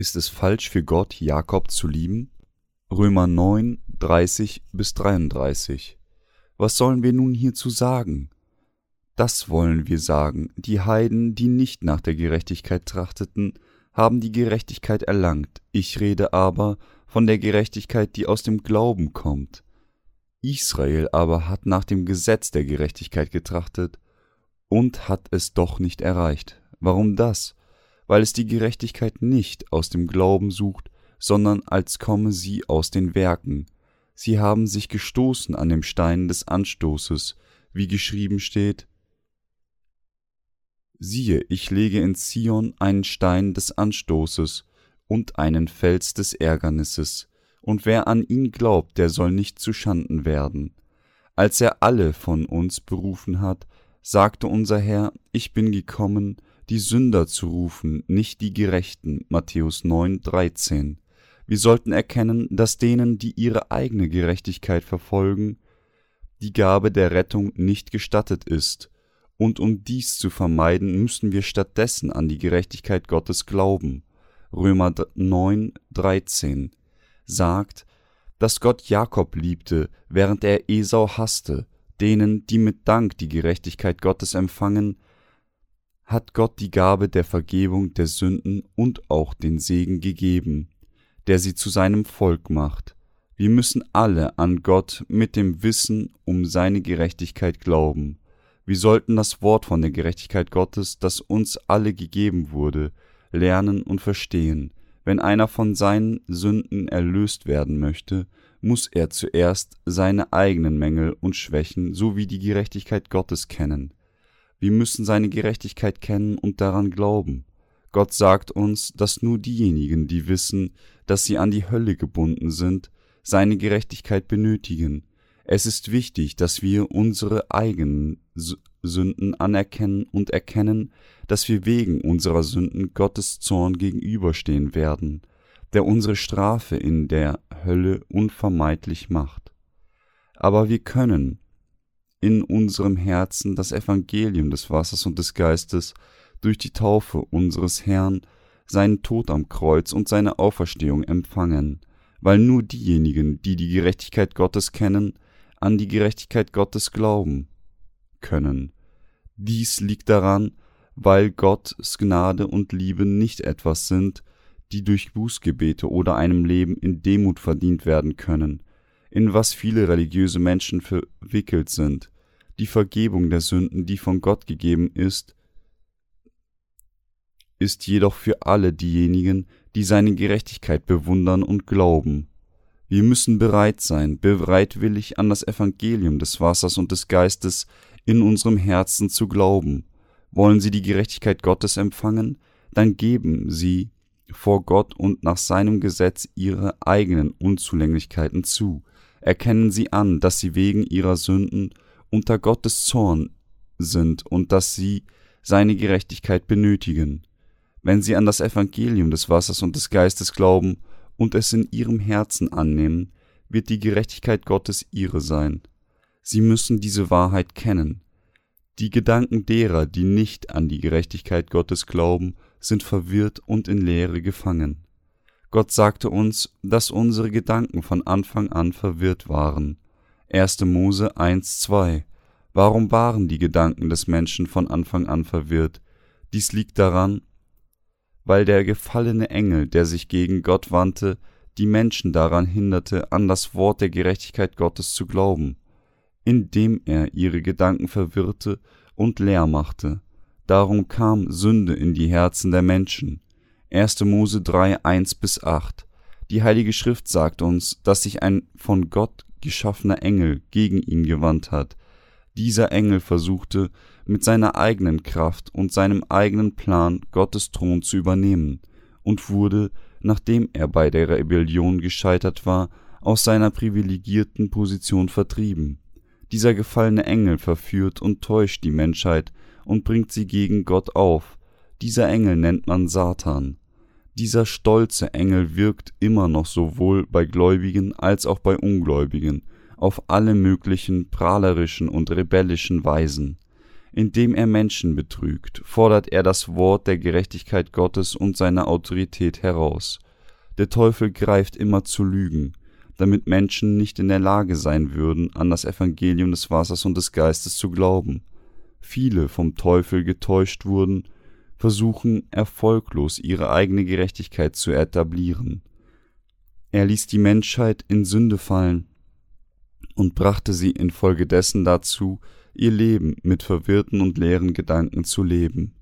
Ist es falsch für Gott, Jakob zu lieben? Römer 9, 30 bis 33. Was sollen wir nun hierzu sagen? Das wollen wir sagen, die Heiden, die nicht nach der Gerechtigkeit trachteten, haben die Gerechtigkeit erlangt, ich rede aber von der Gerechtigkeit, die aus dem Glauben kommt. Israel aber hat nach dem Gesetz der Gerechtigkeit getrachtet und hat es doch nicht erreicht. Warum das? Weil es die Gerechtigkeit nicht aus dem Glauben sucht, sondern als komme sie aus den Werken. Sie haben sich gestoßen an dem Stein des Anstoßes, wie geschrieben steht, Siehe, ich lege in Zion einen Stein des Anstoßes und einen Fels des Ärgernisses, und wer an ihn glaubt, der soll nicht zu Schanden werden. Als er alle von uns berufen hat, sagte unser Herr, ich bin gekommen, die Sünder zu rufen, nicht die Gerechten. Matthäus 9, 13. Wir sollten erkennen, dass denen, die ihre eigene Gerechtigkeit verfolgen, die Gabe der Rettung nicht gestattet ist, und um dies zu vermeiden, müssen wir stattdessen an die Gerechtigkeit Gottes glauben. Römer 9, 13 sagt, dass Gott Jakob liebte, während er Esau hasste, denen, die mit Dank die Gerechtigkeit Gottes empfangen, hat Gott die Gabe der Vergebung der Sünden und auch den Segen gegeben, der sie zu seinem Volk macht. Wir müssen alle an Gott mit dem Wissen um seine Gerechtigkeit glauben. Wir sollten das Wort von der Gerechtigkeit Gottes, das uns alle gegeben wurde, lernen und verstehen. Wenn einer von seinen Sünden erlöst werden möchte, muss er zuerst seine eigenen Mängel und Schwächen sowie die Gerechtigkeit Gottes kennen. Wir müssen seine Gerechtigkeit kennen und daran glauben. Gott sagt uns, dass nur diejenigen, die wissen, dass sie an die Hölle gebunden sind, seine Gerechtigkeit benötigen. Es ist wichtig, dass wir unsere eigenen Sünden anerkennen und erkennen, dass wir wegen unserer Sünden Gottes Zorn gegenüberstehen werden, der unsere Strafe in der Hölle unvermeidlich macht. Aber wir können, in unserem Herzen das Evangelium des Wassers und des Geistes durch die Taufe unseres Herrn, seinen Tod am Kreuz und seine Auferstehung empfangen, weil nur diejenigen, die die Gerechtigkeit Gottes kennen, an die Gerechtigkeit Gottes glauben können. Dies liegt daran, weil Gottes Gnade und Liebe nicht etwas sind, die durch Bußgebete oder einem Leben in Demut verdient werden können, in was viele religiöse Menschen verwickelt sind. Die Vergebung der Sünden, die von Gott gegeben ist, ist jedoch für alle diejenigen, die seine Gerechtigkeit bewundern und glauben. Wir müssen bereit sein, bereitwillig an das Evangelium des Wassers und des Geistes in unserem Herzen zu glauben. Wollen Sie die Gerechtigkeit Gottes empfangen, dann geben Sie vor Gott und nach seinem Gesetz Ihre eigenen Unzulänglichkeiten zu, erkennen sie an, dass sie wegen ihrer Sünden unter Gottes Zorn sind und dass sie seine Gerechtigkeit benötigen. Wenn sie an das Evangelium des Wassers und des Geistes glauben und es in ihrem Herzen annehmen, wird die Gerechtigkeit Gottes ihre sein. Sie müssen diese Wahrheit kennen. Die Gedanken derer, die nicht an die Gerechtigkeit Gottes glauben, sind verwirrt und in Leere gefangen. Gott sagte uns, dass unsere Gedanken von Anfang an verwirrt waren. 1. Mose 1,2 Warum waren die Gedanken des Menschen von Anfang an verwirrt? Dies liegt daran, weil der gefallene Engel, der sich gegen Gott wandte, die Menschen daran hinderte, an das Wort der Gerechtigkeit Gottes zu glauben, indem er ihre Gedanken verwirrte und leer machte. Darum kam Sünde in die Herzen der Menschen. 1. Mose 3, 1 bis 8. Die Heilige Schrift sagt uns, dass sich ein von Gott geschaffener Engel gegen ihn gewandt hat. Dieser Engel versuchte, mit seiner eigenen Kraft und seinem eigenen Plan Gottes Thron zu übernehmen und wurde, nachdem er bei der Rebellion gescheitert war, aus seiner privilegierten Position vertrieben. Dieser gefallene Engel verführt und täuscht die Menschheit und bringt sie gegen Gott auf. Dieser Engel nennt man Satan. Dieser stolze Engel wirkt immer noch sowohl bei Gläubigen als auch bei Ungläubigen auf alle möglichen prahlerischen und rebellischen Weisen. Indem er Menschen betrügt, fordert er das Wort der Gerechtigkeit Gottes und seiner Autorität heraus. Der Teufel greift immer zu Lügen, damit Menschen nicht in der Lage sein würden, an das Evangelium des Wassers und des Geistes zu glauben. Viele vom Teufel getäuscht wurden, versuchen erfolglos ihre eigene Gerechtigkeit zu etablieren. Er ließ die Menschheit in Sünde fallen und brachte sie infolgedessen dazu, ihr Leben mit verwirrten und leeren Gedanken zu leben,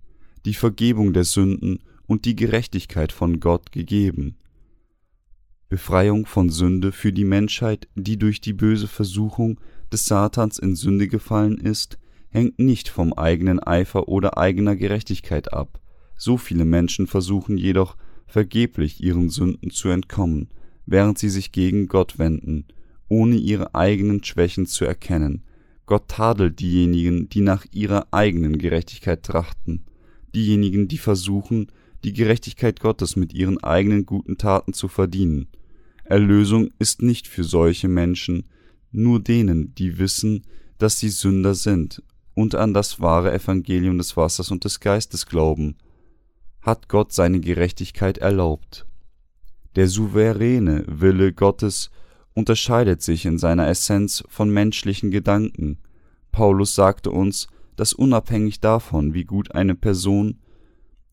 die Vergebung der Sünden und die Gerechtigkeit von Gott gegeben. Befreiung von Sünde für die Menschheit, die durch die böse Versuchung des Satans in Sünde gefallen ist, hängt nicht vom eigenen Eifer oder eigener Gerechtigkeit ab. So viele Menschen versuchen jedoch vergeblich ihren Sünden zu entkommen, während sie sich gegen Gott wenden, ohne ihre eigenen Schwächen zu erkennen. Gott tadelt diejenigen, die nach ihrer eigenen Gerechtigkeit trachten, diejenigen, die versuchen, die Gerechtigkeit Gottes mit ihren eigenen guten Taten zu verdienen. Erlösung ist nicht für solche Menschen, nur denen, die wissen, dass sie Sünder sind und an das wahre Evangelium des Wassers und des Geistes glauben, hat Gott seine Gerechtigkeit erlaubt. Der souveräne Wille Gottes unterscheidet sich in seiner Essenz von menschlichen Gedanken. Paulus sagte uns, dass unabhängig davon, wie gut eine Person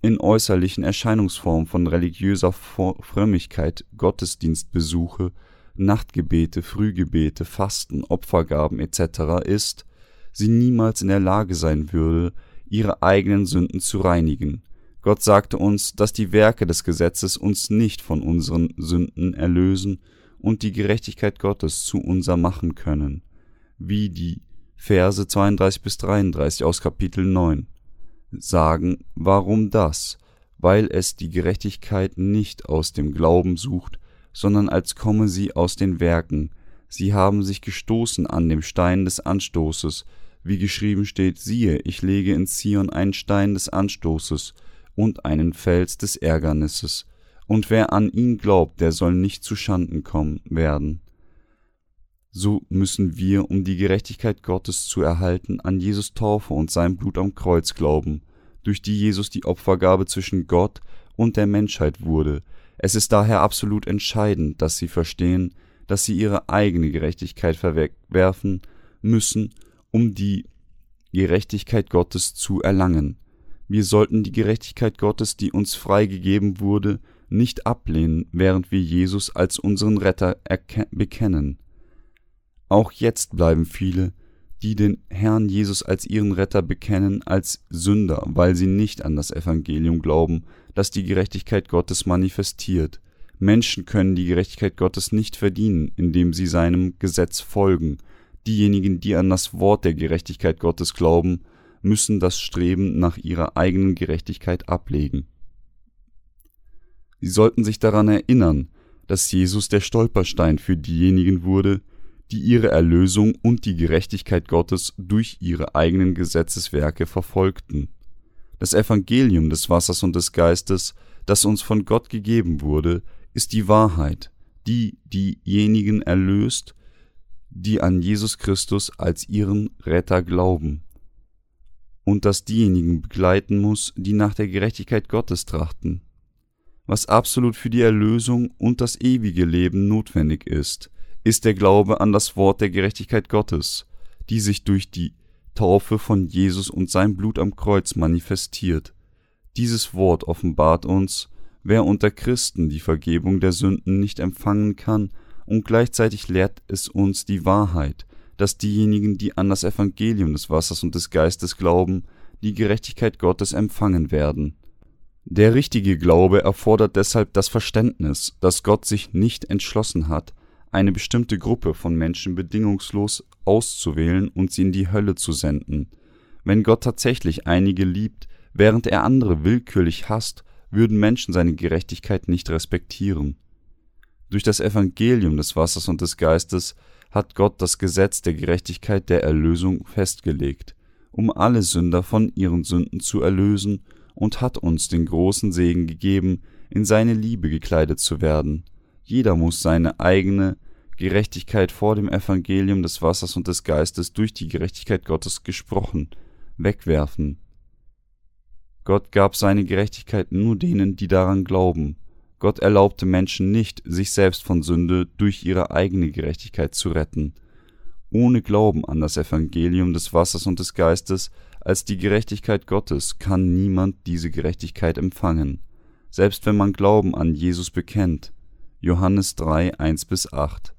in äußerlichen Erscheinungsformen von religiöser Frömmigkeit Gottesdienstbesuche, Nachtgebete, Frühgebete, Fasten, Opfergaben etc. ist, sie niemals in der Lage sein würde, ihre eigenen Sünden zu reinigen. Gott sagte uns, dass die Werke des Gesetzes uns nicht von unseren Sünden erlösen und die Gerechtigkeit Gottes zu unser machen können, wie die Verse 32 bis 33 aus Kapitel 9 sagen, warum das? Weil es die Gerechtigkeit nicht aus dem Glauben sucht, sondern als komme sie aus den Werken. Sie haben sich gestoßen an dem Stein des Anstoßes, wie geschrieben steht, siehe, ich lege in Zion einen Stein des Anstoßes und einen Fels des Ärgernisses, und wer an ihn glaubt, der soll nicht zu Schanden kommen werden. So müssen wir, um die Gerechtigkeit Gottes zu erhalten, an Jesus Taufe und sein Blut am Kreuz glauben, durch die Jesus die Opfergabe zwischen Gott und der Menschheit wurde. Es ist daher absolut entscheidend, dass sie verstehen, dass sie ihre eigene Gerechtigkeit verwerfen müssen um die Gerechtigkeit Gottes zu erlangen. Wir sollten die Gerechtigkeit Gottes, die uns freigegeben wurde, nicht ablehnen, während wir Jesus als unseren Retter bekennen. Auch jetzt bleiben viele, die den Herrn Jesus als ihren Retter bekennen, als Sünder, weil sie nicht an das Evangelium glauben, das die Gerechtigkeit Gottes manifestiert. Menschen können die Gerechtigkeit Gottes nicht verdienen, indem sie seinem Gesetz folgen, Diejenigen, die an das Wort der Gerechtigkeit Gottes glauben, müssen das Streben nach ihrer eigenen Gerechtigkeit ablegen. Sie sollten sich daran erinnern, dass Jesus der Stolperstein für diejenigen wurde, die ihre Erlösung und die Gerechtigkeit Gottes durch ihre eigenen Gesetzeswerke verfolgten. Das Evangelium des Wassers und des Geistes, das uns von Gott gegeben wurde, ist die Wahrheit, die diejenigen erlöst, die an Jesus Christus als ihren Retter glauben, und das diejenigen begleiten muss, die nach der Gerechtigkeit Gottes trachten. Was absolut für die Erlösung und das ewige Leben notwendig ist, ist der Glaube an das Wort der Gerechtigkeit Gottes, die sich durch die Taufe von Jesus und sein Blut am Kreuz manifestiert. Dieses Wort offenbart uns, wer unter Christen die Vergebung der Sünden nicht empfangen kann, und gleichzeitig lehrt es uns die Wahrheit, dass diejenigen, die an das Evangelium des Wassers und des Geistes glauben, die Gerechtigkeit Gottes empfangen werden. Der richtige Glaube erfordert deshalb das Verständnis, dass Gott sich nicht entschlossen hat, eine bestimmte Gruppe von Menschen bedingungslos auszuwählen und sie in die Hölle zu senden. Wenn Gott tatsächlich einige liebt, während er andere willkürlich hasst, würden Menschen seine Gerechtigkeit nicht respektieren. Durch das Evangelium des Wassers und des Geistes hat Gott das Gesetz der Gerechtigkeit der Erlösung festgelegt, um alle Sünder von ihren Sünden zu erlösen, und hat uns den großen Segen gegeben, in seine Liebe gekleidet zu werden. Jeder muss seine eigene Gerechtigkeit vor dem Evangelium des Wassers und des Geistes durch die Gerechtigkeit Gottes gesprochen wegwerfen. Gott gab seine Gerechtigkeit nur denen, die daran glauben. Gott erlaubte Menschen nicht, sich selbst von Sünde durch ihre eigene Gerechtigkeit zu retten. Ohne Glauben an das Evangelium des Wassers und des Geistes als die Gerechtigkeit Gottes kann niemand diese Gerechtigkeit empfangen, selbst wenn man Glauben an Jesus bekennt. Johannes 3, 1 bis 8.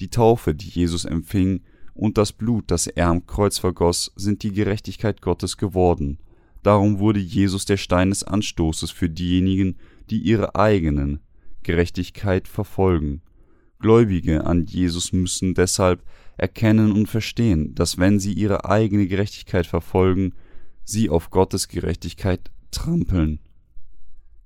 Die Taufe, die Jesus empfing, und das Blut, das er am Kreuz vergoss, sind die Gerechtigkeit Gottes geworden. Darum wurde Jesus der Stein des Anstoßes für diejenigen, die ihre eigenen Gerechtigkeit verfolgen. Gläubige an Jesus müssen deshalb erkennen und verstehen, dass wenn sie ihre eigene Gerechtigkeit verfolgen, sie auf Gottes Gerechtigkeit trampeln.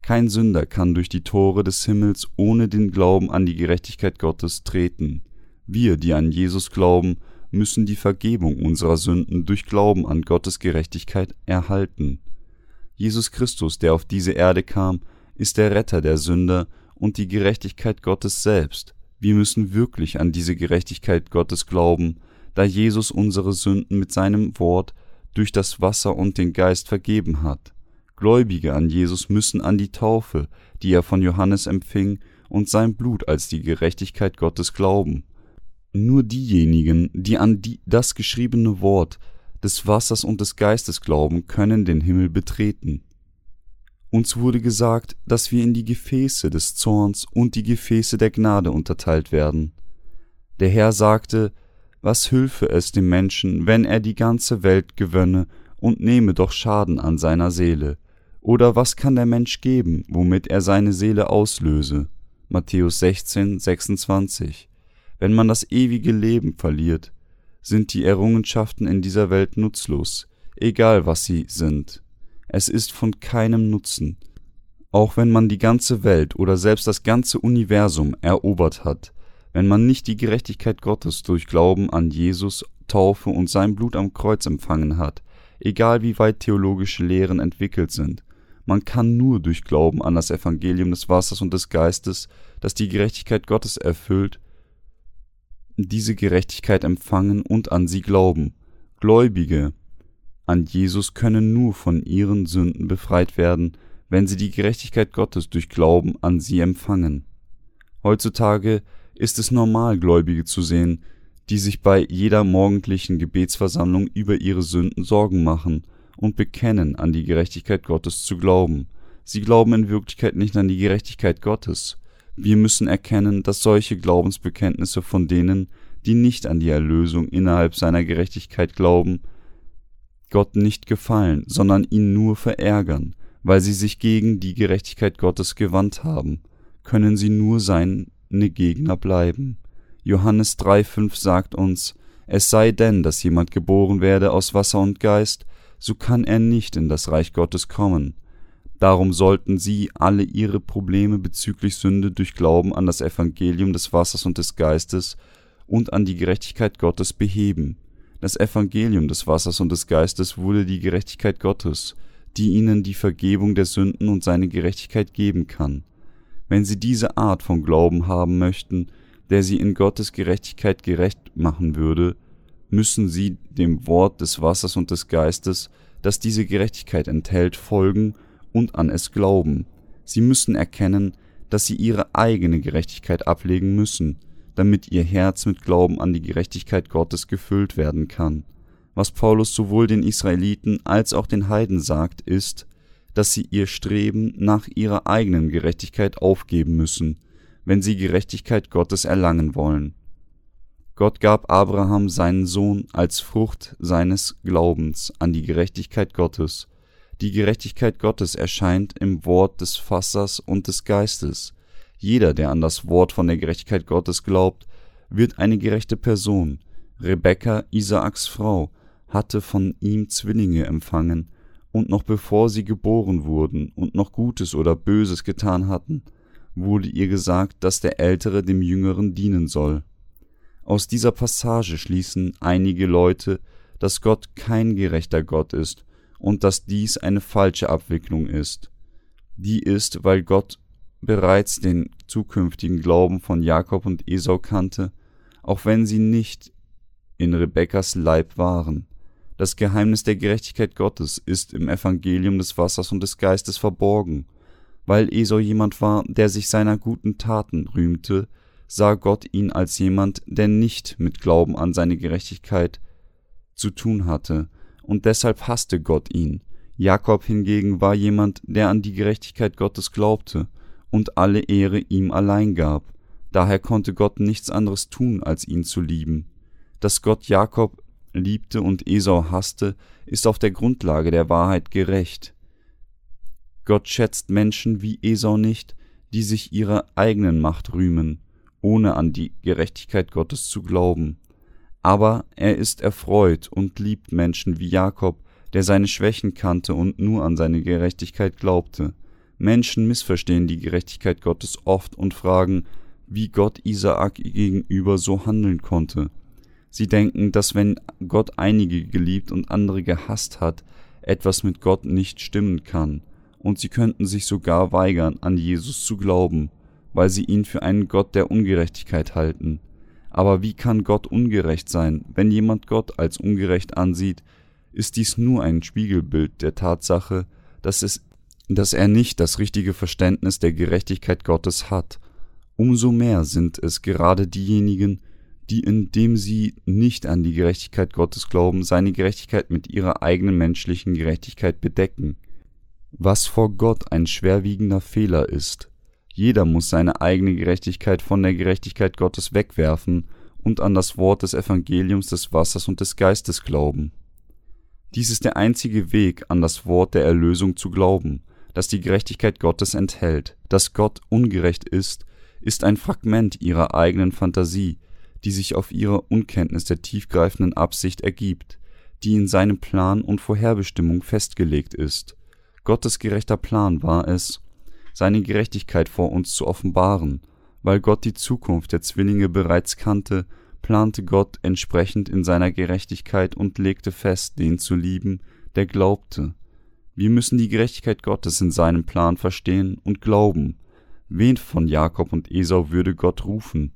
Kein Sünder kann durch die Tore des Himmels ohne den Glauben an die Gerechtigkeit Gottes treten. Wir, die an Jesus glauben, müssen die Vergebung unserer Sünden durch Glauben an Gottes Gerechtigkeit erhalten. Jesus Christus, der auf diese Erde kam, ist der Retter der Sünder und die Gerechtigkeit Gottes selbst. Wir müssen wirklich an diese Gerechtigkeit Gottes glauben, da Jesus unsere Sünden mit seinem Wort durch das Wasser und den Geist vergeben hat. Gläubige an Jesus müssen an die Taufe, die er von Johannes empfing, und sein Blut als die Gerechtigkeit Gottes glauben. Nur diejenigen, die an die, das geschriebene Wort des Wassers und des Geistes glauben, können den Himmel betreten. Uns wurde gesagt, dass wir in die Gefäße des Zorns und die Gefäße der Gnade unterteilt werden. Der Herr sagte, was hülfe es dem Menschen, wenn er die ganze Welt gewönne und nehme doch Schaden an seiner Seele? Oder was kann der Mensch geben, womit er seine Seele auslöse? Matthäus 16, 26. Wenn man das ewige Leben verliert, sind die Errungenschaften in dieser Welt nutzlos, egal was sie sind. Es ist von keinem Nutzen. Auch wenn man die ganze Welt oder selbst das ganze Universum erobert hat, wenn man nicht die Gerechtigkeit Gottes durch Glauben an Jesus, Taufe und sein Blut am Kreuz empfangen hat, egal wie weit theologische Lehren entwickelt sind, man kann nur durch Glauben an das Evangelium des Wassers und des Geistes, das die Gerechtigkeit Gottes erfüllt, diese Gerechtigkeit empfangen und an sie glauben. Gläubige an Jesus können nur von ihren Sünden befreit werden, wenn sie die Gerechtigkeit Gottes durch Glauben an sie empfangen. Heutzutage ist es normal, Gläubige zu sehen, die sich bei jeder morgendlichen Gebetsversammlung über ihre Sünden Sorgen machen und bekennen, an die Gerechtigkeit Gottes zu glauben. Sie glauben in Wirklichkeit nicht an die Gerechtigkeit Gottes, wir müssen erkennen, dass solche Glaubensbekenntnisse von denen, die nicht an die Erlösung innerhalb seiner Gerechtigkeit glauben, Gott nicht gefallen, sondern ihn nur verärgern, weil sie sich gegen die Gerechtigkeit Gottes gewandt haben, können sie nur seine Gegner bleiben. Johannes 3,5 sagt uns, es sei denn, dass jemand geboren werde aus Wasser und Geist, so kann er nicht in das Reich Gottes kommen. Darum sollten sie alle ihre Probleme bezüglich Sünde durch Glauben an das Evangelium des Wassers und des Geistes und an die Gerechtigkeit Gottes beheben. Das Evangelium des Wassers und des Geistes wurde die Gerechtigkeit Gottes, die ihnen die Vergebung der Sünden und seine Gerechtigkeit geben kann. Wenn sie diese Art von Glauben haben möchten, der sie in Gottes Gerechtigkeit gerecht machen würde, müssen sie dem Wort des Wassers und des Geistes, das diese Gerechtigkeit enthält, folgen und an es glauben. Sie müssen erkennen, dass sie ihre eigene Gerechtigkeit ablegen müssen, damit ihr Herz mit Glauben an die Gerechtigkeit Gottes gefüllt werden kann. Was Paulus sowohl den Israeliten als auch den Heiden sagt, ist, dass sie ihr Streben nach ihrer eigenen Gerechtigkeit aufgeben müssen, wenn sie Gerechtigkeit Gottes erlangen wollen. Gott gab Abraham seinen Sohn als Frucht seines Glaubens an die Gerechtigkeit Gottes, die Gerechtigkeit Gottes erscheint im Wort des Fassers und des Geistes. Jeder, der an das Wort von der Gerechtigkeit Gottes glaubt, wird eine gerechte Person. Rebekka, Isaaks Frau, hatte von ihm Zwillinge empfangen, und noch bevor sie geboren wurden und noch Gutes oder Böses getan hatten, wurde ihr gesagt, dass der Ältere dem Jüngeren dienen soll. Aus dieser Passage schließen einige Leute, dass Gott kein gerechter Gott ist und dass dies eine falsche Abwicklung ist. Die ist, weil Gott bereits den zukünftigen Glauben von Jakob und Esau kannte, auch wenn sie nicht in Rebekkas Leib waren. Das Geheimnis der Gerechtigkeit Gottes ist im Evangelium des Wassers und des Geistes verborgen. Weil Esau jemand war, der sich seiner guten Taten rühmte, sah Gott ihn als jemand, der nicht mit Glauben an seine Gerechtigkeit zu tun hatte, und deshalb hasste Gott ihn. Jakob hingegen war jemand, der an die Gerechtigkeit Gottes glaubte und alle Ehre ihm allein gab. Daher konnte Gott nichts anderes tun, als ihn zu lieben. Dass Gott Jakob liebte und Esau hasste, ist auf der Grundlage der Wahrheit gerecht. Gott schätzt Menschen wie Esau nicht, die sich ihrer eigenen Macht rühmen, ohne an die Gerechtigkeit Gottes zu glauben. Aber er ist erfreut und liebt Menschen wie Jakob, der seine Schwächen kannte und nur an seine Gerechtigkeit glaubte. Menschen missverstehen die Gerechtigkeit Gottes oft und fragen, wie Gott Isaak gegenüber so handeln konnte. Sie denken, dass wenn Gott einige geliebt und andere gehasst hat, etwas mit Gott nicht stimmen kann, und sie könnten sich sogar weigern, an Jesus zu glauben, weil sie ihn für einen Gott der Ungerechtigkeit halten. Aber wie kann Gott ungerecht sein, wenn jemand Gott als ungerecht ansieht, ist dies nur ein Spiegelbild der Tatsache, dass, es, dass er nicht das richtige Verständnis der Gerechtigkeit Gottes hat. Umso mehr sind es gerade diejenigen, die, indem sie nicht an die Gerechtigkeit Gottes glauben, seine Gerechtigkeit mit ihrer eigenen menschlichen Gerechtigkeit bedecken, was vor Gott ein schwerwiegender Fehler ist. Jeder muss seine eigene Gerechtigkeit von der Gerechtigkeit Gottes wegwerfen und an das Wort des Evangeliums des Wassers und des Geistes glauben. Dies ist der einzige Weg, an das Wort der Erlösung zu glauben, das die Gerechtigkeit Gottes enthält. Dass Gott ungerecht ist, ist ein Fragment ihrer eigenen Fantasie, die sich auf ihrer Unkenntnis der tiefgreifenden Absicht ergibt, die in seinem Plan und Vorherbestimmung festgelegt ist. Gottes gerechter Plan war es, seine Gerechtigkeit vor uns zu offenbaren, weil Gott die Zukunft der Zwillinge bereits kannte, plante Gott entsprechend in seiner Gerechtigkeit und legte fest, den zu lieben, der glaubte. Wir müssen die Gerechtigkeit Gottes in seinem Plan verstehen und glauben. Wen von Jakob und Esau würde Gott rufen?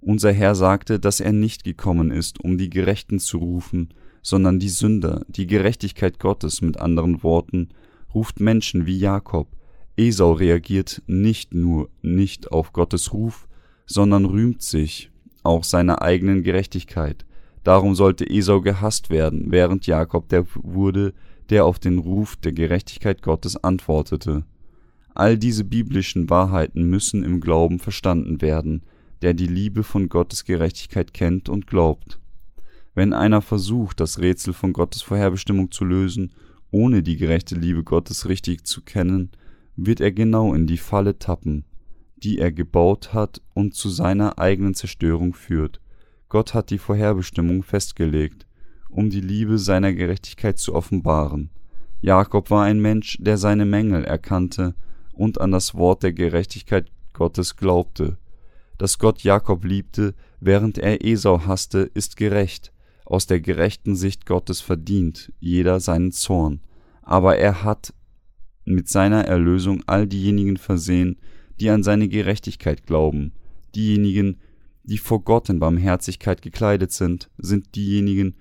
Unser Herr sagte, dass er nicht gekommen ist, um die Gerechten zu rufen, sondern die Sünder, die Gerechtigkeit Gottes mit anderen Worten, ruft Menschen wie Jakob. Esau reagiert nicht nur nicht auf Gottes Ruf, sondern rühmt sich auch seiner eigenen Gerechtigkeit. Darum sollte Esau gehasst werden, während Jakob der wurde, der auf den Ruf der Gerechtigkeit Gottes antwortete. All diese biblischen Wahrheiten müssen im Glauben verstanden werden, der die Liebe von Gottes Gerechtigkeit kennt und glaubt. Wenn einer versucht, das Rätsel von Gottes Vorherbestimmung zu lösen, ohne die gerechte Liebe Gottes richtig zu kennen, wird er genau in die Falle tappen, die er gebaut hat und zu seiner eigenen Zerstörung führt. Gott hat die Vorherbestimmung festgelegt, um die Liebe seiner Gerechtigkeit zu offenbaren. Jakob war ein Mensch, der seine Mängel erkannte und an das Wort der Gerechtigkeit Gottes glaubte. Dass Gott Jakob liebte, während er Esau hasste, ist gerecht, aus der gerechten Sicht Gottes verdient jeder seinen Zorn, aber er hat mit seiner Erlösung all diejenigen versehen, die an seine Gerechtigkeit glauben. Diejenigen, die vor Gott in Barmherzigkeit gekleidet sind, sind diejenigen,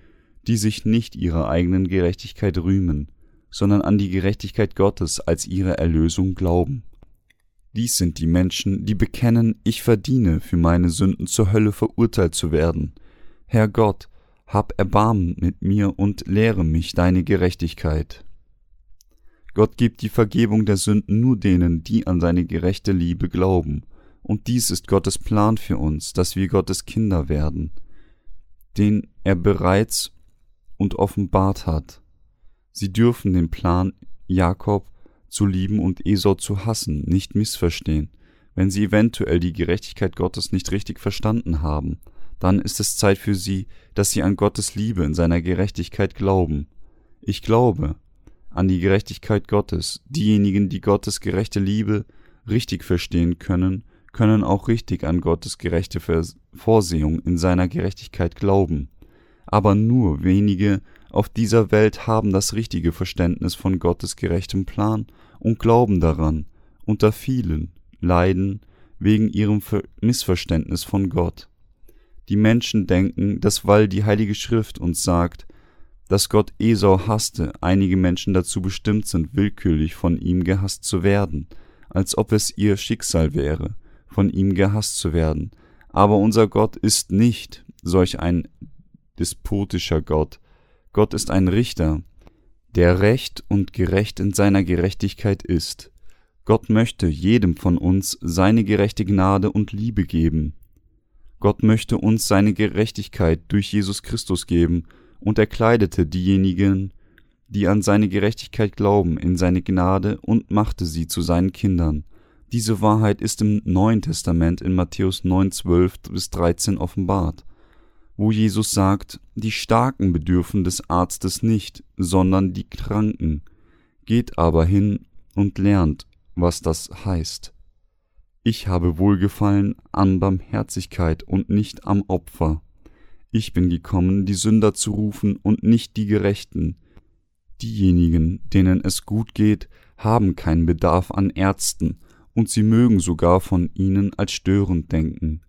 die sich nicht ihrer eigenen Gerechtigkeit rühmen, sondern an die Gerechtigkeit Gottes als ihre Erlösung glauben. Dies sind die Menschen, die bekennen, ich verdiene für meine Sünden zur Hölle verurteilt zu werden. Herr Gott, hab Erbarmen mit mir und lehre mich deine Gerechtigkeit. Gott gibt die Vergebung der Sünden nur denen, die an seine gerechte Liebe glauben, und dies ist Gottes Plan für uns, dass wir Gottes Kinder werden, den er bereits und offenbart hat. Sie dürfen den Plan Jakob zu lieben und Esau zu hassen, nicht missverstehen. Wenn sie eventuell die Gerechtigkeit Gottes nicht richtig verstanden haben, dann ist es Zeit für sie, dass sie an Gottes Liebe in seiner Gerechtigkeit glauben. Ich glaube an die Gerechtigkeit Gottes. Diejenigen, die Gottes gerechte Liebe richtig verstehen können, können auch richtig an Gottes gerechte Vorsehung in seiner Gerechtigkeit glauben. Aber nur wenige auf dieser Welt haben das richtige Verständnis von Gottes gerechtem Plan und glauben daran, unter vielen leiden wegen ihrem Missverständnis von Gott. Die Menschen denken, dass weil die Heilige Schrift uns sagt, dass Gott Esau hasste, einige Menschen dazu bestimmt sind, willkürlich von ihm gehasst zu werden, als ob es ihr Schicksal wäre, von ihm gehasst zu werden. Aber unser Gott ist nicht solch ein despotischer Gott. Gott ist ein Richter, der recht und gerecht in seiner Gerechtigkeit ist. Gott möchte jedem von uns seine gerechte Gnade und Liebe geben. Gott möchte uns seine Gerechtigkeit durch Jesus Christus geben, und er kleidete diejenigen, die an seine Gerechtigkeit glauben, in seine Gnade und machte sie zu seinen Kindern. Diese Wahrheit ist im Neuen Testament in Matthäus 9, 12 bis 13 offenbart wo Jesus sagt, die Starken bedürfen des Arztes nicht, sondern die Kranken. Geht aber hin und lernt, was das heißt. Ich habe Wohlgefallen an Barmherzigkeit und nicht am Opfer. Ich bin gekommen, die Sünder zu rufen und nicht die Gerechten. Diejenigen, denen es gut geht, haben keinen Bedarf an Ärzten, und sie mögen sogar von ihnen als störend denken.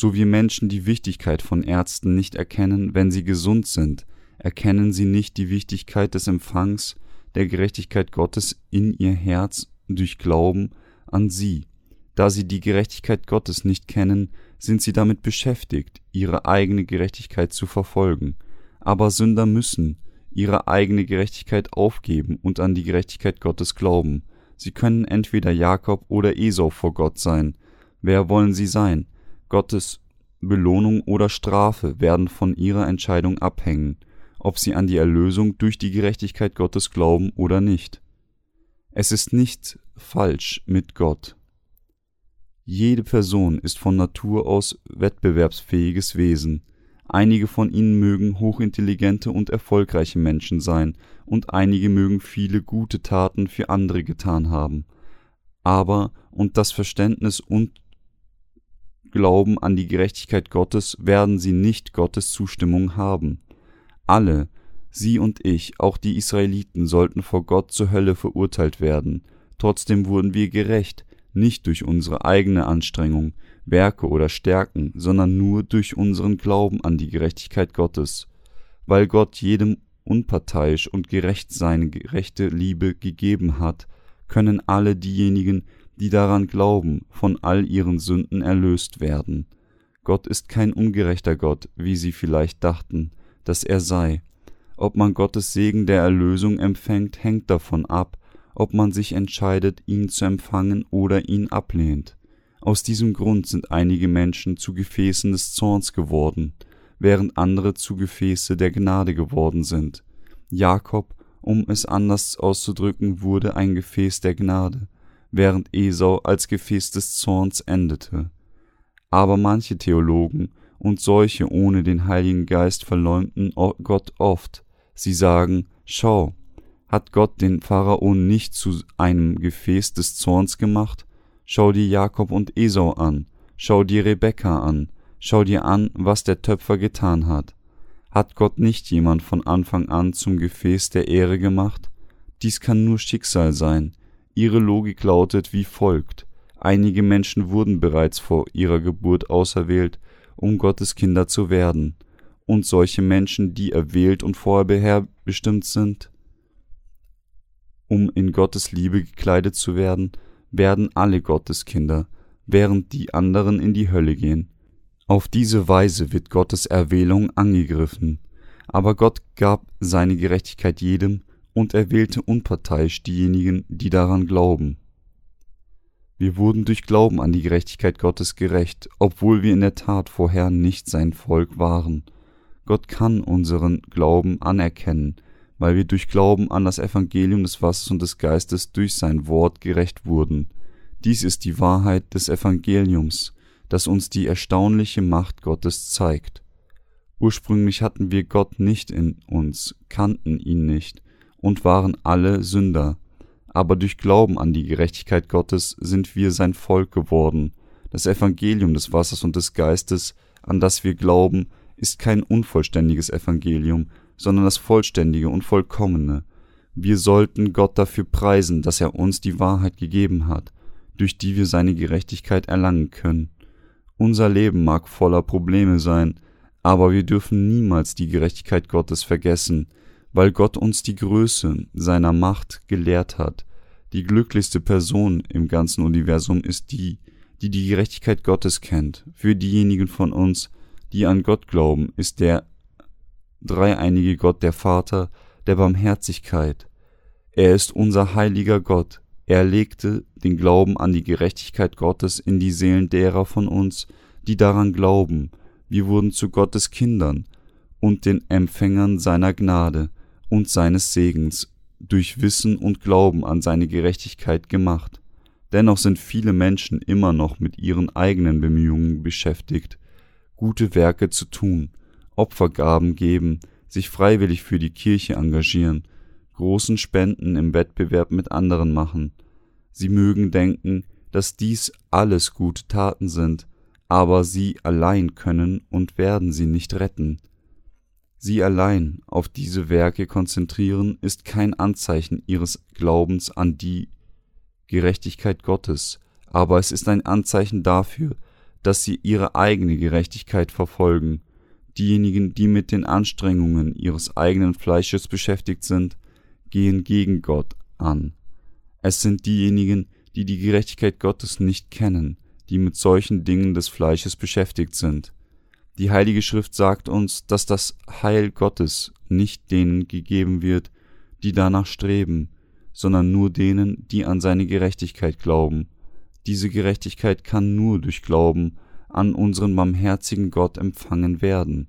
So wie Menschen die Wichtigkeit von Ärzten nicht erkennen, wenn sie gesund sind, erkennen sie nicht die Wichtigkeit des Empfangs der Gerechtigkeit Gottes in ihr Herz durch Glauben an sie. Da sie die Gerechtigkeit Gottes nicht kennen, sind sie damit beschäftigt, ihre eigene Gerechtigkeit zu verfolgen. Aber Sünder müssen ihre eigene Gerechtigkeit aufgeben und an die Gerechtigkeit Gottes glauben. Sie können entweder Jakob oder Esau vor Gott sein. Wer wollen sie sein? Gottes Belohnung oder Strafe werden von ihrer Entscheidung abhängen, ob sie an die Erlösung durch die Gerechtigkeit Gottes glauben oder nicht. Es ist nicht falsch mit Gott. Jede Person ist von Natur aus wettbewerbsfähiges Wesen. Einige von ihnen mögen hochintelligente und erfolgreiche Menschen sein, und einige mögen viele gute Taten für andere getan haben. Aber und das Verständnis und glauben an die Gerechtigkeit Gottes, werden sie nicht Gottes Zustimmung haben. Alle, sie und ich, auch die Israeliten, sollten vor Gott zur Hölle verurteilt werden. Trotzdem wurden wir gerecht, nicht durch unsere eigene Anstrengung, Werke oder Stärken, sondern nur durch unseren Glauben an die Gerechtigkeit Gottes. Weil Gott jedem unparteiisch und gerecht seine gerechte Liebe gegeben hat, können alle diejenigen, die daran glauben, von all ihren Sünden erlöst werden. Gott ist kein ungerechter Gott, wie sie vielleicht dachten, dass er sei. Ob man Gottes Segen der Erlösung empfängt, hängt davon ab, ob man sich entscheidet, ihn zu empfangen oder ihn ablehnt. Aus diesem Grund sind einige Menschen zu Gefäßen des Zorns geworden, während andere zu Gefäße der Gnade geworden sind. Jakob, um es anders auszudrücken, wurde ein Gefäß der Gnade, während Esau als Gefäß des Zorns endete. Aber manche Theologen und solche ohne den Heiligen Geist verleumden Gott oft. Sie sagen, schau, hat Gott den Pharao nicht zu einem Gefäß des Zorns gemacht? Schau dir Jakob und Esau an, schau dir Rebekka an, schau dir an, was der Töpfer getan hat. Hat Gott nicht jemand von Anfang an zum Gefäß der Ehre gemacht? Dies kann nur Schicksal sein, Ihre Logik lautet wie folgt. Einige Menschen wurden bereits vor ihrer Geburt auserwählt, um Gottes Kinder zu werden, und solche Menschen, die erwählt und vorher bestimmt sind, um in Gottes Liebe gekleidet zu werden, werden alle Gottes Kinder, während die anderen in die Hölle gehen. Auf diese Weise wird Gottes Erwählung angegriffen, aber Gott gab seine Gerechtigkeit jedem, und er wählte unparteiisch diejenigen, die daran glauben. Wir wurden durch Glauben an die Gerechtigkeit Gottes gerecht, obwohl wir in der Tat vorher nicht sein Volk waren. Gott kann unseren Glauben anerkennen, weil wir durch Glauben an das Evangelium des Wassers und des Geistes durch sein Wort gerecht wurden. Dies ist die Wahrheit des Evangeliums, das uns die erstaunliche Macht Gottes zeigt. Ursprünglich hatten wir Gott nicht in uns, kannten ihn nicht, und waren alle Sünder. Aber durch Glauben an die Gerechtigkeit Gottes sind wir sein Volk geworden. Das Evangelium des Wassers und des Geistes, an das wir glauben, ist kein unvollständiges Evangelium, sondern das vollständige und vollkommene. Wir sollten Gott dafür preisen, dass er uns die Wahrheit gegeben hat, durch die wir seine Gerechtigkeit erlangen können. Unser Leben mag voller Probleme sein, aber wir dürfen niemals die Gerechtigkeit Gottes vergessen, weil Gott uns die Größe seiner Macht gelehrt hat. Die glücklichste Person im ganzen Universum ist die, die die Gerechtigkeit Gottes kennt. Für diejenigen von uns, die an Gott glauben, ist der dreieinige Gott der Vater der Barmherzigkeit. Er ist unser heiliger Gott. Er legte den Glauben an die Gerechtigkeit Gottes in die Seelen derer von uns, die daran glauben. Wir wurden zu Gottes Kindern und den Empfängern seiner Gnade und seines Segens durch Wissen und Glauben an seine Gerechtigkeit gemacht. Dennoch sind viele Menschen immer noch mit ihren eigenen Bemühungen beschäftigt, gute Werke zu tun, Opfergaben geben, sich freiwillig für die Kirche engagieren, großen Spenden im Wettbewerb mit anderen machen. Sie mögen denken, dass dies alles gute Taten sind, aber sie allein können und werden sie nicht retten. Sie allein auf diese Werke konzentrieren, ist kein Anzeichen ihres Glaubens an die Gerechtigkeit Gottes, aber es ist ein Anzeichen dafür, dass sie ihre eigene Gerechtigkeit verfolgen. Diejenigen, die mit den Anstrengungen ihres eigenen Fleisches beschäftigt sind, gehen gegen Gott an. Es sind diejenigen, die die Gerechtigkeit Gottes nicht kennen, die mit solchen Dingen des Fleisches beschäftigt sind. Die Heilige Schrift sagt uns, dass das Heil Gottes nicht denen gegeben wird, die danach streben, sondern nur denen, die an seine Gerechtigkeit glauben. Diese Gerechtigkeit kann nur durch Glauben an unseren barmherzigen Gott empfangen werden.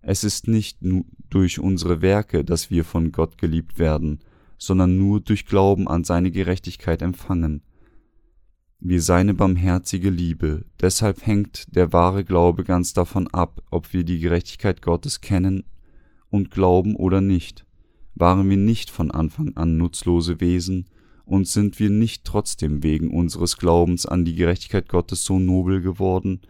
Es ist nicht nur durch unsere Werke, dass wir von Gott geliebt werden, sondern nur durch Glauben an seine Gerechtigkeit empfangen wie seine barmherzige Liebe. Deshalb hängt der wahre Glaube ganz davon ab, ob wir die Gerechtigkeit Gottes kennen und glauben oder nicht. Waren wir nicht von Anfang an nutzlose Wesen, und sind wir nicht trotzdem wegen unseres Glaubens an die Gerechtigkeit Gottes so nobel geworden?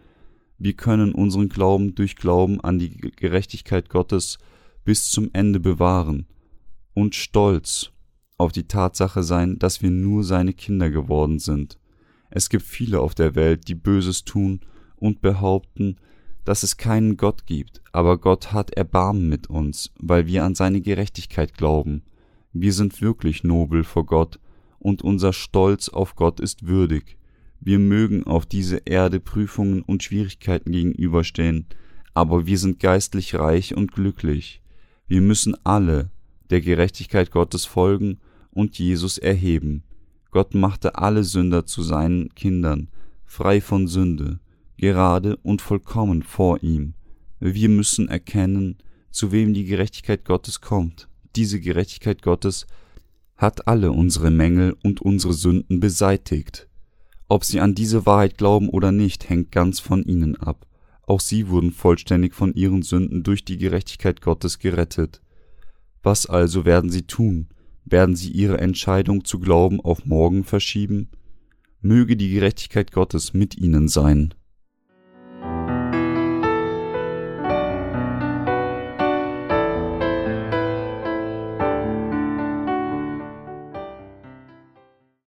Wir können unseren Glauben durch Glauben an die Gerechtigkeit Gottes bis zum Ende bewahren und stolz auf die Tatsache sein, dass wir nur seine Kinder geworden sind. Es gibt viele auf der Welt, die Böses tun und behaupten, dass es keinen Gott gibt, aber Gott hat Erbarmen mit uns, weil wir an seine Gerechtigkeit glauben. Wir sind wirklich nobel vor Gott, und unser Stolz auf Gott ist würdig. Wir mögen auf diese Erde Prüfungen und Schwierigkeiten gegenüberstehen, aber wir sind geistlich reich und glücklich. Wir müssen alle der Gerechtigkeit Gottes folgen und Jesus erheben. Gott machte alle Sünder zu seinen Kindern, frei von Sünde, gerade und vollkommen vor ihm. Wir müssen erkennen, zu wem die Gerechtigkeit Gottes kommt. Diese Gerechtigkeit Gottes hat alle unsere Mängel und unsere Sünden beseitigt. Ob sie an diese Wahrheit glauben oder nicht, hängt ganz von ihnen ab. Auch sie wurden vollständig von ihren Sünden durch die Gerechtigkeit Gottes gerettet. Was also werden sie tun? Werden sie ihre Entscheidung zu glauben auf morgen verschieben? Möge die Gerechtigkeit Gottes mit ihnen sein.